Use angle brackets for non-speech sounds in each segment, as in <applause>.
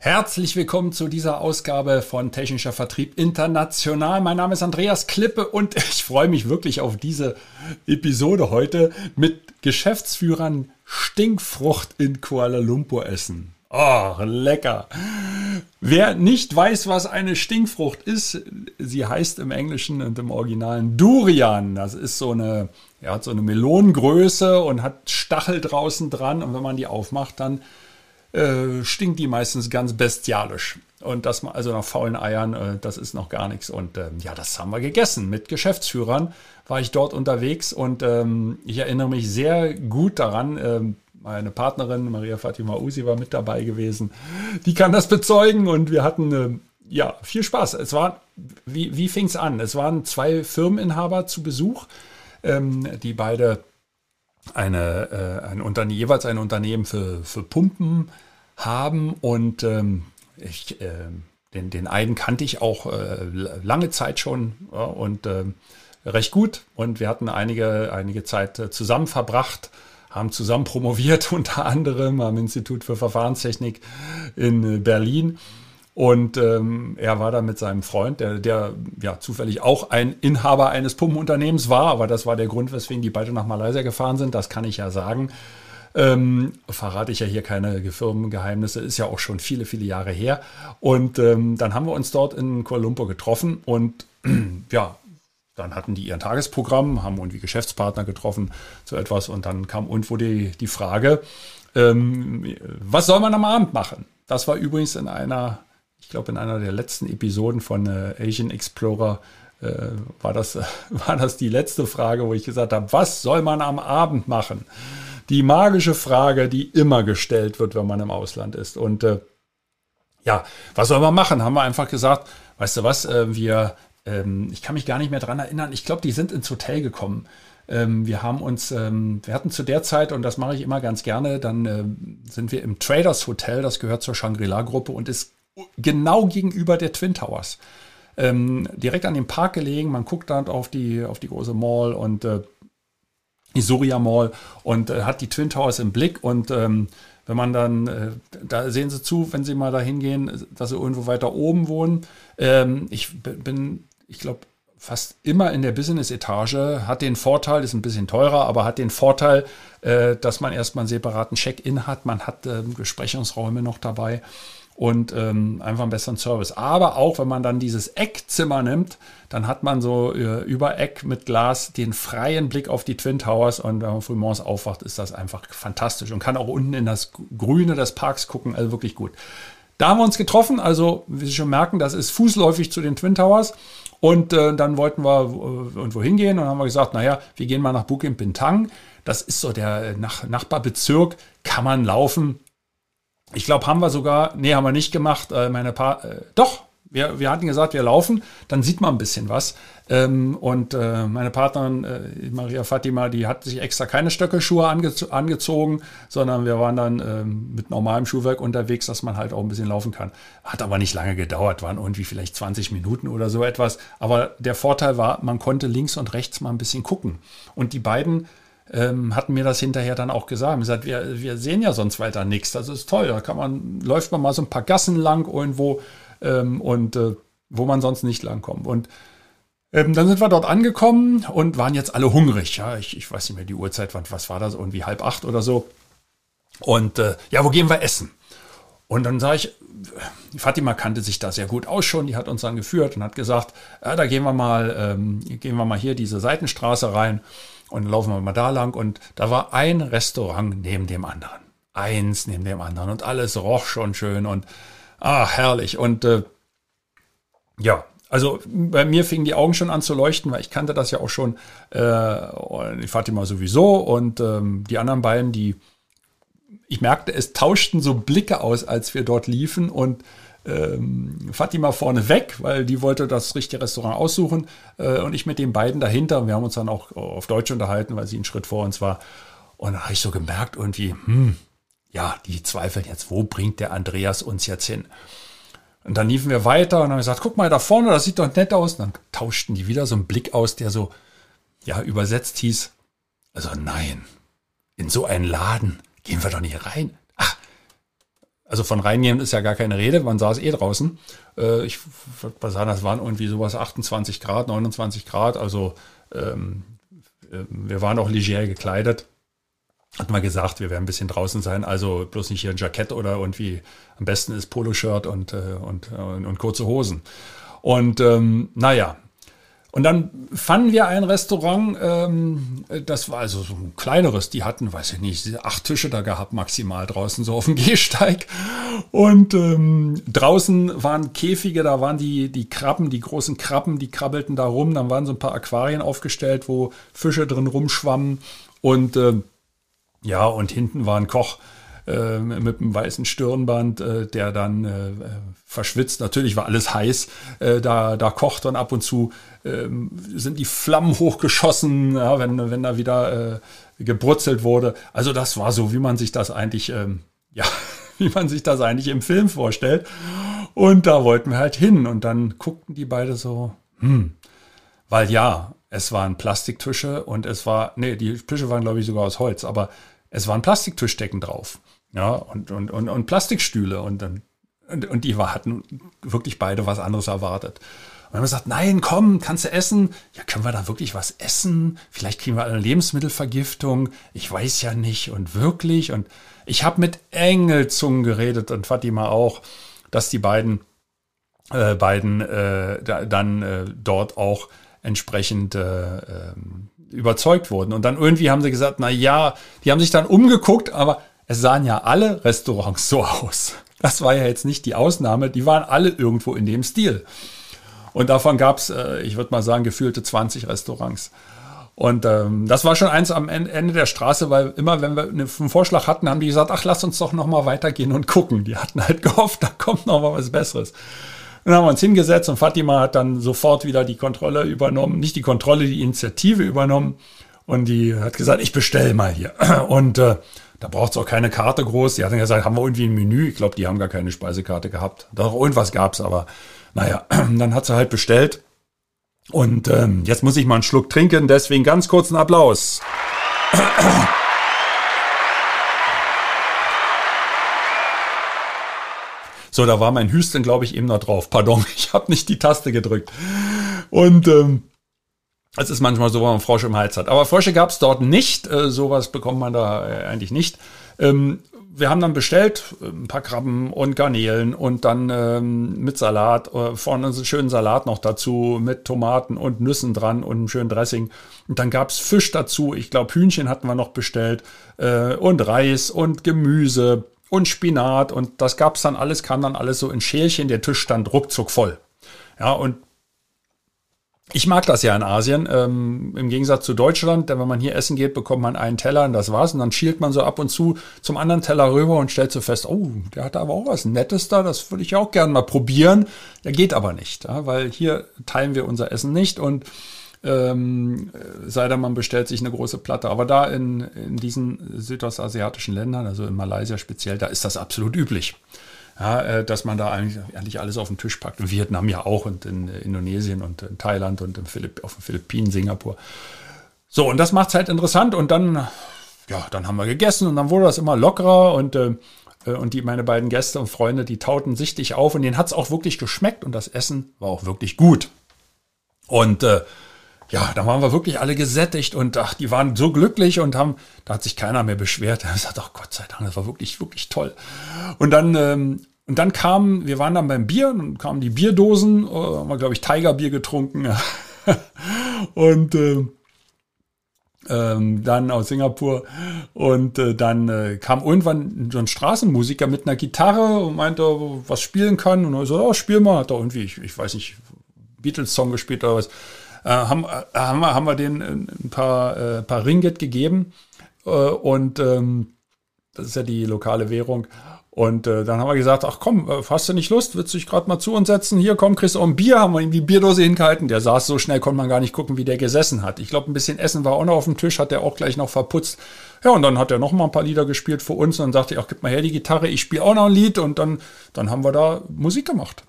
Herzlich willkommen zu dieser Ausgabe von Technischer Vertrieb International. Mein Name ist Andreas Klippe und <laughs> ich freue mich wirklich auf diese Episode heute mit Geschäftsführern Stinkfrucht in Kuala Lumpur essen. Oh, lecker. Wer nicht weiß, was eine Stinkfrucht ist, sie heißt im Englischen und im Originalen Durian. Das ist so eine, ja, so eine Melonengröße und hat Stachel draußen dran. Und wenn man die aufmacht, dann äh, stinkt die meistens ganz bestialisch. Und das also nach faulen Eiern, äh, das ist noch gar nichts. Und ähm, ja, das haben wir gegessen. Mit Geschäftsführern war ich dort unterwegs und ähm, ich erinnere mich sehr gut daran. Ähm, meine Partnerin Maria Fatima Usi war mit dabei gewesen. Die kann das bezeugen und wir hatten äh, ja viel Spaß. Es war, wie, wie fing es an? Es waren zwei Firmeninhaber zu Besuch, ähm, die beide eine, äh, ein Unterne jeweils ein Unternehmen für, für Pumpen haben und ähm, ich, äh, den, den einen kannte ich auch äh, lange Zeit schon ja, und äh, recht gut und wir hatten einige, einige Zeit äh, zusammen verbracht, haben zusammen promoviert, <laughs> unter anderem am Institut für Verfahrenstechnik in äh, Berlin. Und ähm, er war da mit seinem Freund, der, der ja zufällig auch ein Inhaber eines Pumpenunternehmens war, aber das war der Grund, weswegen die beide nach Malaysia gefahren sind, das kann ich ja sagen. Ähm, verrate ich ja hier keine Firmengeheimnisse, ist ja auch schon viele, viele Jahre her. Und ähm, dann haben wir uns dort in Kuala Lumpur getroffen und <clears throat> ja, dann hatten die ihren Tagesprogramm, haben irgendwie Geschäftspartner getroffen zu etwas und dann kam irgendwo die, die Frage, ähm, was soll man am Abend machen? Das war übrigens in einer ich glaube, in einer der letzten Episoden von äh, Asian Explorer äh, war, das, äh, <laughs> war das die letzte Frage, wo ich gesagt habe, was soll man am Abend machen? Die magische Frage, die immer gestellt wird, wenn man im Ausland ist. Und äh, ja, was soll man machen? Haben wir einfach gesagt, weißt du was, äh, wir, ähm, ich kann mich gar nicht mehr dran erinnern, ich glaube, die sind ins Hotel gekommen ähm, wir haben uns, ähm, wir hatten zu der Zeit, und das mache ich immer ganz gerne, dann äh, sind wir im Traders Hotel, das gehört zur Shangri-La-Gruppe und ist genau gegenüber der Twin Towers. Ähm, direkt an dem Park gelegen. Man guckt dann auf die, auf die große Mall und äh, die Surya Mall und äh, hat die Twin Towers im Blick. Und ähm, wenn man dann, äh, da sehen Sie zu, wenn Sie mal da hingehen, dass Sie irgendwo weiter oben wohnen. Ähm, ich bin, ich glaube, fast immer in der Business-Etage, hat den Vorteil, ist ein bisschen teurer, aber hat den Vorteil, äh, dass man erstmal einen separaten Check-in hat. Man hat äh, Besprechungsräume noch dabei und ähm, einfach einen besseren Service. Aber auch wenn man dann dieses Eckzimmer nimmt, dann hat man so äh, über Eck mit Glas den freien Blick auf die Twin Towers und wenn man frühmorgens aufwacht, ist das einfach fantastisch und kann auch unten in das Grüne des Parks gucken, also wirklich gut. Da haben wir uns getroffen, also wie Sie schon merken, das ist fußläufig zu den Twin Towers. Und äh, dann wollten wir äh, irgendwo hingehen und haben wir gesagt, naja, wir gehen mal nach Bukit Bintang. Das ist so der Nach Nachbarbezirk, kann man laufen, ich glaube, haben wir sogar, nee, haben wir nicht gemacht. Äh, meine pa äh, doch, wir, wir hatten gesagt, wir laufen, dann sieht man ein bisschen was. Ähm, und äh, meine Partnerin äh, Maria Fatima, die hat sich extra keine Stöckelschuhe ange angezogen, sondern wir waren dann ähm, mit normalem Schuhwerk unterwegs, dass man halt auch ein bisschen laufen kann. Hat aber nicht lange gedauert, waren irgendwie vielleicht 20 Minuten oder so etwas. Aber der Vorteil war, man konnte links und rechts mal ein bisschen gucken. Und die beiden ähm, hatten mir das hinterher dann auch gesagt. gesagt, wir, wir sehen ja sonst weiter nichts. Das ist toll. Da kann man, läuft man mal so ein paar Gassen lang irgendwo ähm, und äh, wo man sonst nicht langkommt. Und ähm, dann sind wir dort angekommen und waren jetzt alle hungrig. Ja, ich, ich weiß nicht mehr die Uhrzeit, was war das? Irgendwie halb acht oder so. Und äh, ja, wo gehen wir essen? Und dann sage ich, Fatima kannte sich da sehr gut aus schon, die hat uns dann geführt und hat gesagt, ja, da gehen wir mal, ähm, gehen wir mal hier diese Seitenstraße rein. Und dann laufen wir mal da lang und da war ein Restaurant neben dem anderen. Eins neben dem anderen und alles roch schon schön und ah, herrlich. Und äh, ja, also bei mir fingen die Augen schon an zu leuchten, weil ich kannte das ja auch schon, äh, Fatima sowieso und ähm, die anderen beiden, die ich merkte, es tauschten so Blicke aus, als wir dort liefen und ähm, Fatima vorne weg, weil die wollte das richtige Restaurant aussuchen äh, und ich mit den beiden dahinter. Wir haben uns dann auch auf Deutsch unterhalten, weil sie einen Schritt vor uns war. Und da habe ich so gemerkt, irgendwie, hm, ja, die zweifeln jetzt, wo bringt der Andreas uns jetzt hin? Und dann liefen wir weiter und haben gesagt, guck mal da vorne, das sieht doch nett aus. Und dann tauschten die wieder so einen Blick aus, der so, ja, übersetzt hieß, also nein, in so einen Laden gehen wir doch nicht rein. Also von reingehen ist ja gar keine Rede, man saß eh draußen. Äh, ich würde mal sagen, das waren irgendwie sowas 28 Grad, 29 Grad, also ähm, äh, wir waren auch leger gekleidet. Hat mal gesagt, wir werden ein bisschen draußen sein, also bloß nicht hier ein Jackett oder irgendwie, am besten ist Poloshirt und, äh, und, und, und kurze Hosen. Und ähm, naja, und dann fanden wir ein Restaurant, ähm, das war also so ein kleineres, die hatten, weiß ich nicht, acht Tische da gehabt, maximal draußen, so auf dem <laughs> Gehsteig. Und ähm, draußen waren Käfige, da waren die, die Krabben, die großen Krabben, die krabbelten da rum. Dann waren so ein paar Aquarien aufgestellt, wo Fische drin rumschwammen. Und äh, ja, und hinten war ein Koch äh, mit einem weißen Stirnband, äh, der dann äh, verschwitzt. Natürlich war alles heiß, äh, da, da kocht und ab und zu ähm, sind die Flammen hochgeschossen, ja, wenn, wenn da wieder äh, gebrutzelt wurde. Also das war so, wie man sich das eigentlich, ähm, ja, <laughs> wie man sich das eigentlich im Film vorstellt. Und da wollten wir halt hin. Und dann guckten die beide so, hm, weil ja, es waren Plastiktische und es war, nee, die Tische waren, glaube ich, sogar aus Holz, aber es waren Plastiktischdecken drauf. Ja, und, und, und, und Plastikstühle und dann, und, und die hatten wirklich beide was anderes erwartet. Und dann haben wir gesagt, nein, komm, kannst du essen? Ja, können wir da wirklich was essen? Vielleicht kriegen wir eine Lebensmittelvergiftung. Ich weiß ja nicht und wirklich. Und ich habe mit Engelzungen geredet und Fatima auch, dass die beiden, äh, beiden äh, da, dann äh, dort auch entsprechend äh, ähm, überzeugt wurden. Und dann irgendwie haben sie gesagt, na ja, die haben sich dann umgeguckt, aber es sahen ja alle Restaurants so aus. Das war ja jetzt nicht die Ausnahme, die waren alle irgendwo in dem Stil. Und davon gab es, äh, ich würde mal sagen, gefühlte 20 Restaurants. Und ähm, das war schon eins am Ende der Straße, weil immer, wenn wir einen Vorschlag hatten, haben die gesagt, ach, lass uns doch noch mal weitergehen und gucken. Die hatten halt <laughs> gehofft, da kommt noch mal was Besseres. Dann haben wir uns hingesetzt und Fatima hat dann sofort wieder die Kontrolle übernommen, nicht die Kontrolle, die Initiative übernommen. Und die hat gesagt, ich bestelle mal hier. <clears throat> Und äh, da braucht es auch keine Karte groß. Die hat dann gesagt, haben wir irgendwie ein Menü? Ich glaube, die haben gar keine Speisekarte gehabt. Doch irgendwas gab's, aber naja, <clears throat> dann hat sie halt bestellt. Und ähm, jetzt muss ich mal einen Schluck trinken, deswegen ganz kurzen Applaus. <clears throat> So, da war mein Hüsten, glaube ich, eben noch drauf. Pardon, <laughs> ich habe nicht die Taste gedrückt. Und ähm, es ist manchmal so, wenn man Frosch im Hals hat. Aber Frösche gab es dort nicht. Äh, sowas bekommt man da äh, eigentlich nicht. Ähm, wir haben dann bestellt äh, ein paar Krabben und Garnelen und dann ähm, mit Salat, äh, vorne einen schönen Salat noch dazu mit Tomaten und Nüssen dran und einem schönen Dressing. Und dann gab's Fisch dazu. Ich glaube, Hühnchen hatten wir noch bestellt äh, und Reis und Gemüse und Spinat und das gab's dann alles, kam dann alles so in Schälchen. Der Tisch stand ruckzuck voll. Ja, und ich mag das ja in Asien, ähm, im Gegensatz zu Deutschland, denn wenn man hier essen geht, bekommt man einen Teller und das war's. Und dann schielt man so ab und zu zum anderen Teller rüber und stellt so fest, oh, der hat aber auch was Nettes da, das würde ich auch gerne mal probieren. Der geht aber nicht, ja, weil hier teilen wir unser Essen nicht und ähm, sei denn, man bestellt sich eine große Platte. Aber da in, in diesen südostasiatischen Ländern, also in Malaysia speziell, da ist das absolut üblich ja, äh, dass man da eigentlich, eigentlich alles auf den Tisch packt. In Vietnam ja auch und in Indonesien und in Thailand und in Philipp, auf den Philippinen, Singapur. So, und das macht es halt interessant und dann, ja, dann haben wir gegessen und dann wurde das immer lockerer und, äh, äh und die, meine beiden Gäste und Freunde, die tauten sichtlich auf und denen hat es auch wirklich geschmeckt und das Essen war auch wirklich gut. Und äh, ja, da waren wir wirklich alle gesättigt und ach, die waren so glücklich und haben, da hat sich keiner mehr beschwert. <laughs> Er sagt, ach Gott sei Dank, das war wirklich, wirklich toll. Und dann, ähm, und dann kamen, wir waren dann beim Bier und kamen die Bierdosen, äh, haben wir, glaube ich, Tigerbier getrunken. <laughs> und äh, ähm, dann aus Singapur. Und äh, dann äh, kam irgendwann so ein Straßenmusiker mit einer Gitarre und meinte, was spielen kann. Und er so, oh, spiel mal. Hat er irgendwie, ich, ich weiß nicht, Beatles-Song gespielt oder was. Äh, haben, äh, haben, wir, haben wir denen ein paar, äh, paar Ringgit gegeben. Äh, und ähm, Das ist ja die lokale Währung. Und äh, dann haben wir gesagt, ach komm, äh, hast du nicht Lust? Willst du dich gerade mal zu uns setzen? Hier, komm, kriegst du auch ein Bier. Haben wir ihm die Bierdose hingehalten. Der saß so schnell, konnte man gar nicht gucken, wie der gesessen hat. Ich glaube, ein bisschen Essen war auch noch auf dem Tisch, hat er auch gleich noch verputzt. Ja, und dann hat er noch mal ein paar Lieder gespielt für uns. Und dann sagte ich, ach, gib mal her die Gitarre, ich spiele auch noch ein Lied. Und dann, dann haben wir da Musik gemacht.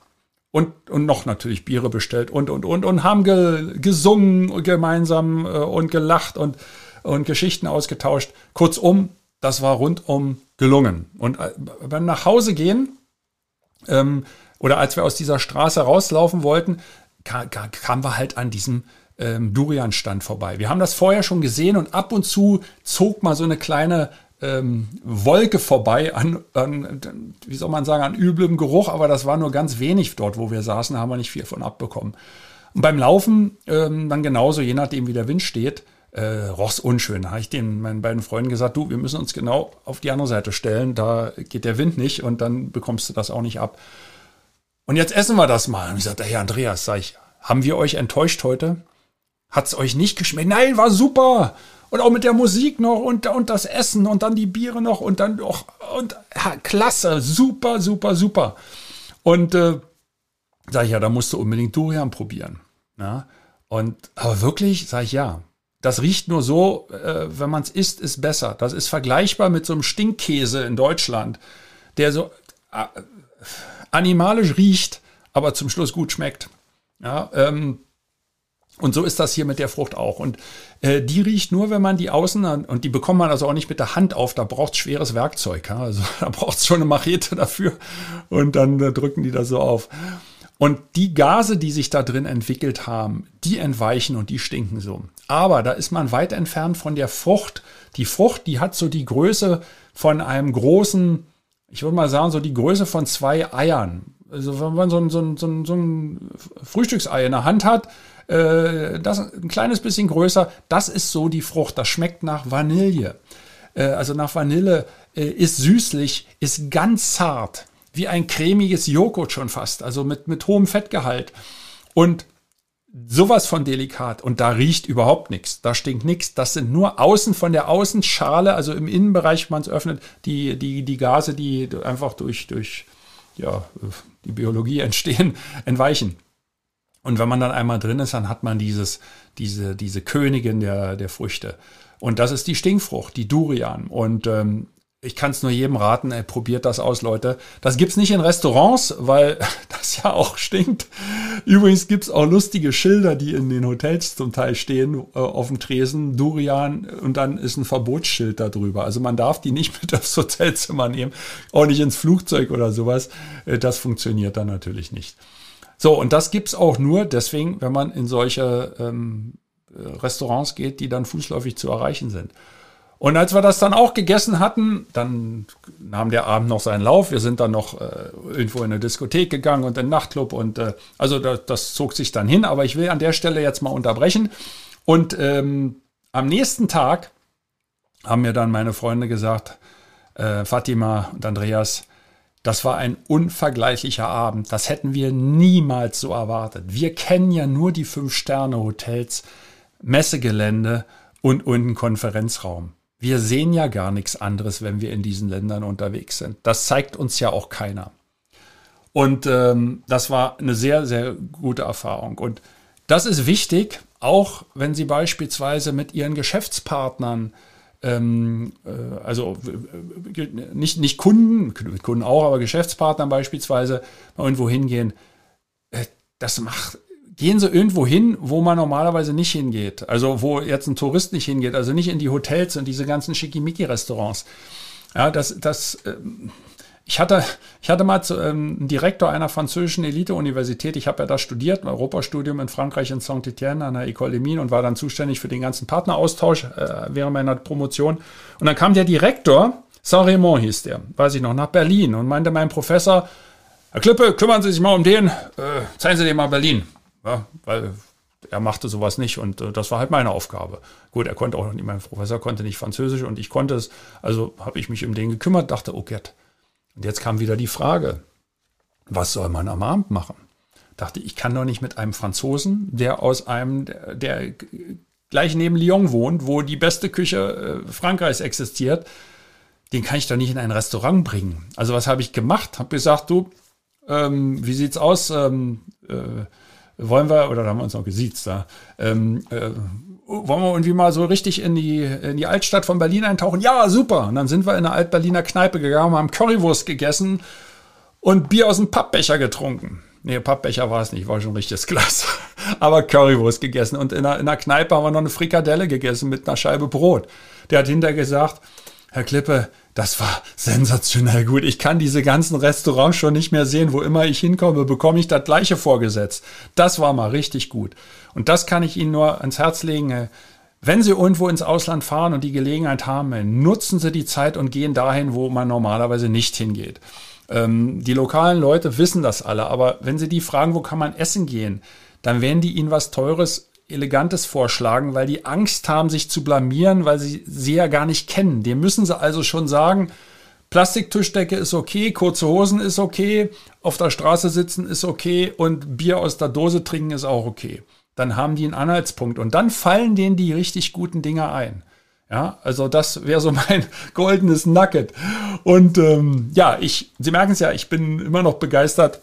Und, und noch natürlich Biere bestellt und, und, und, und haben ge, gesungen gemeinsam äh, und gelacht und, und Geschichten ausgetauscht. Kurzum, das war rundum gelungen. Und äh, beim nach Hause gehen, ähm, oder als wir aus dieser Straße rauslaufen wollten, kamen kam wir halt an diesem ähm, Durian-Stand vorbei. Wir haben das vorher schon gesehen und ab und zu zog mal so eine kleine ähm, Wolke vorbei an, an, wie soll man sagen, an üblem Geruch, aber das war nur ganz wenig dort, wo wir saßen, haben wir nicht viel von abbekommen. Und beim Laufen ähm, dann genauso, je nachdem wie der Wind steht, äh, roch's unschön. Da habe ich den meinen beiden Freunden gesagt, du, wir müssen uns genau auf die andere Seite stellen, da geht der Wind nicht und dann bekommst du das auch nicht ab. Und jetzt essen wir das mal. Und ich sagte, hey Andreas, sag ich, haben wir euch enttäuscht heute? Hat's euch nicht geschmeckt? Nein, war super. Und auch mit der Musik noch und, und das Essen und dann die Biere noch und dann auch, und ja, klasse, super, super, super. Und äh, sag ich, ja, da musst du unbedingt Durian probieren. Ja? Und aber wirklich, sag ich ja, das riecht nur so, äh, wenn man es isst, ist besser. Das ist vergleichbar mit so einem Stinkkäse in Deutschland, der so äh, animalisch riecht, aber zum Schluss gut schmeckt. Ja, ähm, und so ist das hier mit der Frucht auch. Und äh, die riecht nur, wenn man die außen, und die bekommt man also auch nicht mit der Hand auf, da braucht schweres Werkzeug. Ja? Also <laughs> da braucht es schon eine Machete dafür. Und dann äh, drücken die das so auf. Und die Gase, die sich da drin entwickelt haben, die entweichen und die stinken so. Aber da ist man weit entfernt von der Frucht. Die Frucht, die hat so die Größe von einem großen, ich würde mal sagen, so die Größe von zwei Eiern. Also wenn man so ein, so ein, so ein, so ein Frühstücksei in der Hand hat, äh, das ein kleines bisschen größer, das ist so die Frucht. Das schmeckt nach Vanille. Äh, also nach Vanille äh, ist süßlich, ist ganz zart wie ein cremiges Joghurt schon fast, also mit, mit hohem Fettgehalt. Und sowas von delikat. Und da riecht überhaupt nichts. Da stinkt nichts. Das sind nur außen von der Außenschale, also im Innenbereich, wenn man es öffnet, die, die, die Gase, die einfach durch, durch ja, die Biologie entstehen, <laughs> entweichen. Und wenn man dann einmal drin ist, dann hat man dieses, diese, diese Königin der, der Früchte. Und das ist die Stinkfrucht, die Durian. Und ähm, ich kann es nur jedem raten, ey, probiert das aus, Leute. Das gibt's nicht in Restaurants, weil <laughs> das ja auch stinkt. Übrigens gibt's auch lustige Schilder, die in den Hotels zum Teil stehen, äh, auf dem Tresen, Durian, und dann ist ein Verbotsschild darüber. Also man darf die nicht <laughs> mit aufs Hotelzimmer nehmen, auch nicht ins Flugzeug oder sowas. Äh, das funktioniert dann natürlich nicht. So, und das gibt's auch nur deswegen, wenn man in solche ähm, äh, Restaurants geht, die dann fußläufig zu erreichen sind. Und als wir das dann auch gegessen hatten, dann nahm der Abend noch seinen Lauf. Wir sind dann noch äh, irgendwo in eine Diskothek gegangen und in den Nachtclub und äh, also das, das, zog sich dann hin. Aber ich will an der Stelle jetzt mal unterbrechen. Und ähm, am nächsten Tag haben mir dann meine Freunde gesagt, äh, Fatima und Andreas, das war ein unvergleichlicher Abend. Das hätten wir niemals so erwartet. Wir kennen ja nur die Fünf-Sterne-Hotels, Messegelände und, und einen Konferenzraum wir sehen ja gar nichts anderes, wenn wir in diesen Ländern unterwegs sind. Das zeigt uns ja auch keiner. Und ähm, das war eine sehr, sehr gute Erfahrung. Und das ist wichtig, auch wenn Sie beispielsweise mit Ihren Geschäftspartnern, ähm, äh, also äh, nicht, nicht Kunden, Kunden auch, aber Geschäftspartnern beispielsweise mal irgendwo hingehen, äh, das macht gehen Sie irgendwo hin, wo man normalerweise nicht hingeht. Also wo jetzt ein Tourist nicht hingeht, also nicht in die Hotels und diese ganzen Schickimicki-Restaurants. Ja, das, das, ähm, ich hatte, ich hatte mal zu, ähm, einen Direktor einer französischen Elite-Universität, ich habe ja da studiert, ein Europastudium in Frankreich in Saint-Étienne an der École des Mines und war dann zuständig für den ganzen Partneraustausch äh, während meiner Promotion. Und dann kam der Direktor, Saint-Raymond hieß der, weiß ich noch, nach Berlin und meinte mein Professor, Herr Klippe, kümmern Sie sich mal um den, äh, zeigen Sie dem mal Berlin. Ja, weil er machte sowas nicht und äh, das war halt meine Aufgabe. Gut, er konnte auch nicht, mein Professor konnte nicht Französisch und ich konnte es, also habe ich mich um den gekümmert, dachte, oh Gott. Und jetzt kam wieder die Frage, was soll man am Abend machen? Dachte, ich kann doch nicht mit einem Franzosen, der aus einem, der, gleich neben Lyon wohnt, wo die beste Küche äh, Frankreichs existiert, den kann ich doch nicht in ein Restaurant bringen. Also was habe ich gemacht? Habe gesagt, du, ähm, wie sieht's aus? Ähm, äh, wollen wir, oder da haben wir uns noch gesiezt, da, ähm, äh, wollen wir irgendwie mal so richtig in die, in die Altstadt von Berlin eintauchen? Ja, super. Und dann sind wir in eine Alt-Berliner Kneipe gegangen, haben Currywurst gegessen und Bier aus dem Pappbecher getrunken. Nee, Pappbecher war es nicht, war schon richtiges Glas. <laughs> Aber Currywurst gegessen. Und in der, in der Kneipe haben wir noch eine Frikadelle gegessen mit einer Scheibe Brot. Der hat hinterher gesagt, Herr Klippe, das war sensationell gut. Ich kann diese ganzen Restaurants schon nicht mehr sehen. Wo immer ich hinkomme, bekomme ich das gleiche vorgesetzt. Das war mal richtig gut. Und das kann ich Ihnen nur ans Herz legen. Wenn Sie irgendwo ins Ausland fahren und die Gelegenheit haben, nutzen Sie die Zeit und gehen dahin, wo man normalerweise nicht hingeht. Ähm, die lokalen Leute wissen das alle, aber wenn Sie die fragen, wo kann man essen gehen, dann werden die Ihnen was Teures, Elegantes vorschlagen, weil die Angst haben, sich zu blamieren, weil sie sie ja gar nicht kennen. Dem müssen sie also schon sagen, Plastiktischdecke ist okay, kurze Hosen ist okay, auf der Straße sitzen ist okay und Bier aus der Dose trinken ist auch okay. Dann haben die einen Anhaltspunkt und dann fallen denen die richtig guten Dinge ein. Ja, also das wäre so <laughs> mein goldenes Nugget. Und ähm, ja, ich, Sie merken es ja, ich bin immer noch begeistert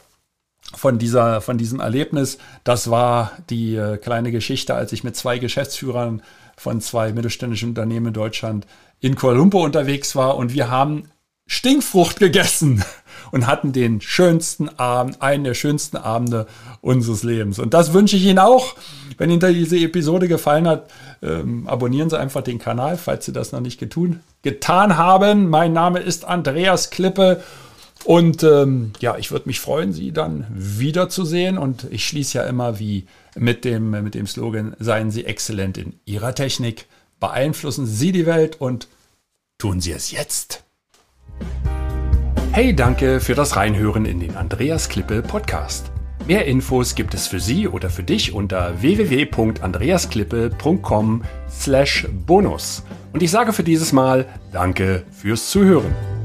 von dieser, von diesem Erlebnis. Das war die äh, kleine Geschichte, als ich mit zwei Geschäftsführern von zwei mittelständischen Unternehmen in Deutschland in Kuala Lumpur unterwegs war und wir haben Stinkfrucht gegessen <laughs> und hatten den schönsten Abend, einen der schönsten Abende unseres Lebens. Und das wünsche ich Ihnen auch. Wenn Ihnen diese Episode gefallen hat, ähm, abonnieren Sie einfach den Kanal, falls Sie das noch nicht getun, getan haben. Mein Name ist Andreas Klippe und ähm, ja, ich würde mich freuen, Sie dann wiederzusehen. Und ich schließe ja immer wie mit dem, mit dem Slogan, seien Sie exzellent in Ihrer Technik, beeinflussen Sie die Welt und tun Sie es jetzt. Hey, danke für das Reinhören in den Andreas Klippe Podcast. Mehr Infos gibt es für Sie oder für dich unter www.andreasklippe.com/bonus. Und ich sage für dieses Mal Danke fürs Zuhören.